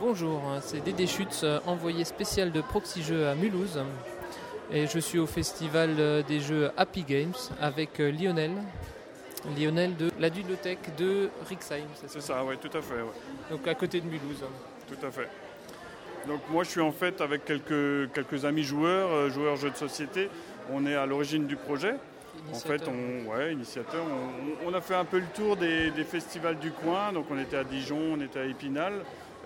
Bonjour, c'est Dédé Schutz, envoyé spécial de Proxy Jeux à Mulhouse. Et je suis au festival des jeux Happy Games avec Lionel. Lionel de la bibliothèque de Rixheim, c'est ça C'est ça, oui, tout à fait. Donc à côté de Mulhouse. Tout à fait. Donc moi je suis en fait avec quelques, quelques amis joueurs, euh, joueurs jeux de société. On est à l'origine du projet. En fait, on, ouais, initiateur. On, a fait un peu le tour des, festivals du coin. Donc, on était à Dijon, on était à Épinal,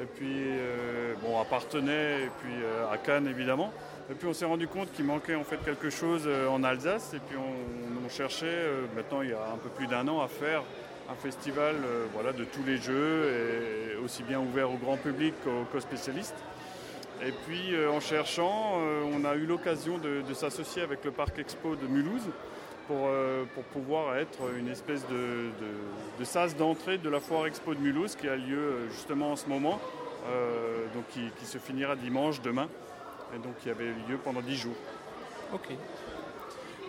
et puis euh, bon, à Partenay, et puis euh, à Cannes évidemment. Et puis, on s'est rendu compte qu'il manquait en fait quelque chose euh, en Alsace. Et puis, on, cherchait maintenant, il y a un peu plus d'un an, à faire un festival voilà, de tous les jeux, et aussi bien ouvert au grand public qu'aux spécialistes. Et puis en cherchant, on a eu l'occasion de, de s'associer avec le Parc Expo de Mulhouse, euh, pour, pouvoir être une espèce de, de, sas d'entrée de la foire expo de Mulhouse qui a lieu euh, justement en ce moment, euh, donc qui, qui, se finira dimanche, demain, et donc qui avait lieu pendant dix jours. Ok.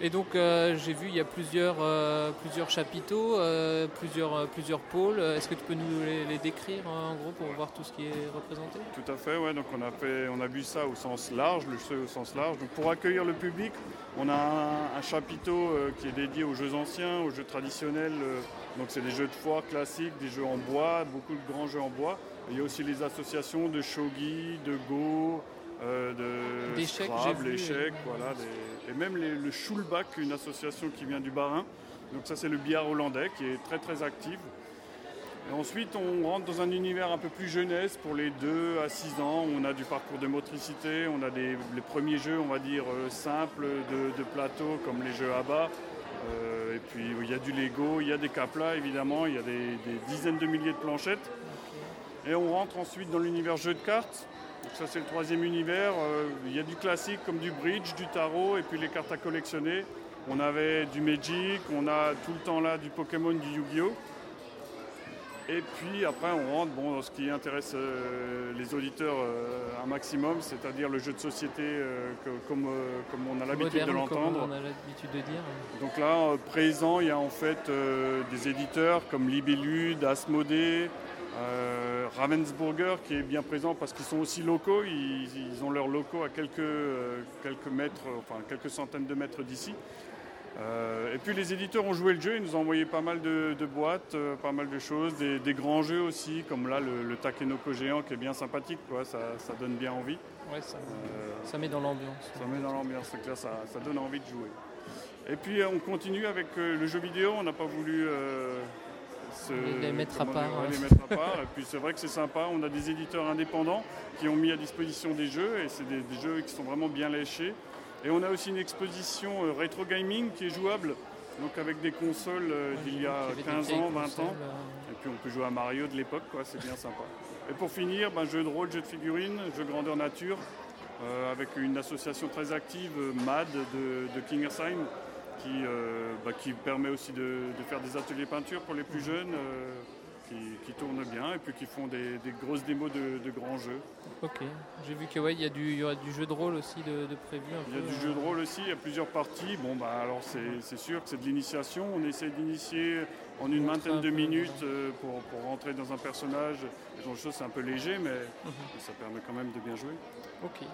Et donc euh, j'ai vu il y a plusieurs, euh, plusieurs chapiteaux, euh, plusieurs, plusieurs pôles. Est-ce que tu peux nous les, décrire en gros pour voir tout ce qui est représenté? Tout à fait, ouais. Donc on a, fait, on a vu ça au sens large, le jeu au sens large. Donc pour accueillir le public, on a un, chapiteau qui est dédié aux jeux anciens, aux jeux traditionnels. donc c'est des jeux de foire classiques, des jeux en bois, beaucoup de grands jeux en bois. il y a aussi les associations de shogi, de go, de Scrabble, l'échec, voilà, et même le Schulbach, une association qui vient du Bas-Rhin. Donc ça c'est le billard hollandais qui est très très actif. Et ensuite on rentre dans un univers un peu plus jeunesse pour les 2 à 6 ans. On a du parcours de motricité, on a des, les premiers jeux on va dire euh, simples de, plateau comme les jeux à bas. Euh, et puis il y a du Lego, il y a des caplas évidemment, il y a des, des dizaines de milliers de planchettes. Et on rentre ensuite dans l'univers jeu de cartes ça c'est le troisième univers. Euh, il y a du classique comme du bridge, du tarot et puis les cartes à collectionner. On avait du Magic, on a tout le temps là du Pokémon, du Yu-Gi-Oh! Et puis après on rentre bon, dans ce qui intéresse euh, les auditeurs euh, un maximum, c'est-à-dire le jeu de société comme, comme on a l'habitude de l'entendre. Donc là, présent, il y a en fait des éditeurs comme Libellude, Asmodée, euh, Ravensburger qui est bien présent parce qu'ils sont aussi locaux, ils, ont leurs locaux à quelques, euh, quelques mètres, enfin quelques centaines de mètres d'ici. Euh, et puis les éditeurs ont joué le jeu, ils nous ont envoyé pas mal de, boîtes, pas mal de choses, des, grands jeux aussi, comme là le, Takenoko géant qui est bien sympathique, quoi, ça, donne bien envie. Ouais, ça, ça, met dans l'ambiance. Ça met dans l'ambiance, c'est clair, ça, ça, donne envie de jouer. Et puis on continue avec le jeu vidéo, on n'a pas voulu les mettre à part. et puis c'est vrai que c'est sympa. On a des éditeurs indépendants qui ont mis à disposition des jeux et c'est des, jeux qui sont vraiment bien léchés. Et on a aussi une exposition euh, rétro gaming qui est jouable, donc avec des consoles euh, d'il y a 15 ans, 20 ans. Euh. Et puis on peut jouer à Mario de l'époque, quoi. C'est bien sympa. Et pour finir, ben, jeu de rôle, jeu de figurines, jeu grandeur nature, avec une association très active, MAD de, de Kingersheim, euh, bah, qui, permet aussi de, faire des ateliers peinture pour les plus jeunes. Euh, qui, tournent bien et puis qui font des, grosses démos de, grands jeux. Ok, j'ai vu qu'il ouais, y, a du, y aura du jeu de rôle aussi de, prévu. il y a du jeu de rôle aussi, il y a plusieurs parties. Bon, bah, alors c'est sûr que c'est de l'initiation. On essaie d'initier en une vingtaine de minutes euh, pour, rentrer dans un personnage. De choses, c'est un peu léger, mais mhm. ça permet quand même de bien jouer. Ok.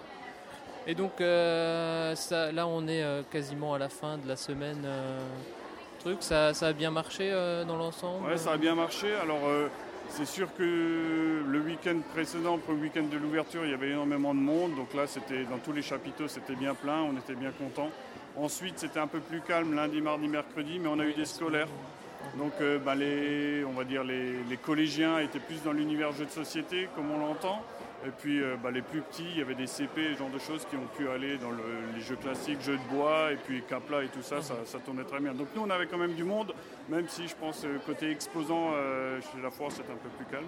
Et donc euh, là, on est euh, quasiment à la fin de la semaine. Euh, truc, ça, a bien marché dans l'ensemble? Oui, ça a bien marché. Alors, c'est sûr que le week-end précédent, le week-end de l'ouverture, il y avait énormément de monde. Donc là, c'était dans tous les chapiteaux, c'était bien plein. On était bien contents. Ensuite, c'était un peu plus calme lundi, mardi, mercredi, mais on a eu des scolaires. Donc, bah, les, on va dire les, les collégiens étaient plus dans l'univers jeu de société, comme on l'entend. Et puis euh, bah, les plus petits, il y avait des CP, ce genre de choses qui ont pu aller dans les jeux classiques, jeux de bois, et puis Capla et tout ça, ça, tournait très bien. Donc nous, on avait quand même du monde, même si je pense euh, côté exposant euh, chez la foire, c'était un peu plus calme.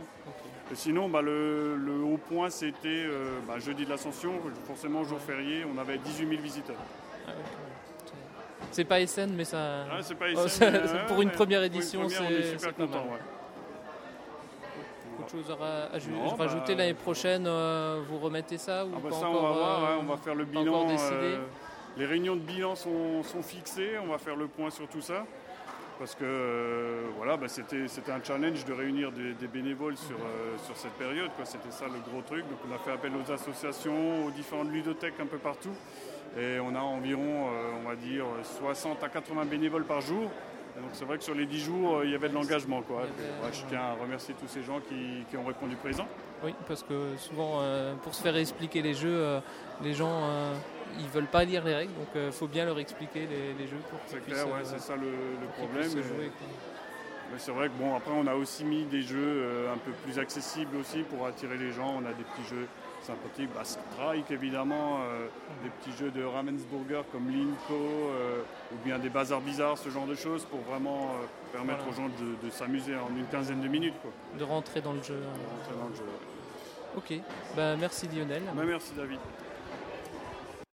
Et sinon, bah, le, haut point, c'était bah, jeudi de l'Ascension, forcément jour férié, on avait 18 000 visiteurs. Ah c'est pas SN, mais ça. Ah, c'est pas SN, pour une première édition, c'est super content. Ouais de choses à, rajouter bah, l'année prochaine euh, Vous remettez ça ou ah bah ça, on va voir, euh, on va faire le bilan. Euh, les réunions de bilan sont, fixées, on va faire le point sur tout ça. parce que voilà, bah, c'était un challenge de réunir des, bénévoles sur, sur cette période. C'était ça le gros truc. Donc on a fait appel aux associations, aux différentes ludothèques un peu partout. Et on a environ, on va dire, 60 à 80 bénévoles par jour. Donc c'est vrai que sur les 10 jours, il y avait de l'engagement. je tiens à remercier tous ces gens qui, ont répondu présent. Oui, parce que souvent, pour se faire expliquer les jeux, les gens ils veulent pas lire les règles, donc il faut bien leur expliquer les, jeux pour C'est clair, c'est ça le, problème. C'est vrai que bon, après on a aussi mis des jeux un peu plus accessibles aussi pour attirer les gens. On a des petits jeux sympathiques, bah, Strike évidemment, des petits jeux de Ravensburger comme Linko, ou bien des bazars bizarres, ce genre de choses, pour vraiment permettre aux gens de, s'amuser en une quinzaine de minutes. De rentrer dans le jeu. rentrer dans le jeu. Ok, bah, merci Lionel. Bah, merci David.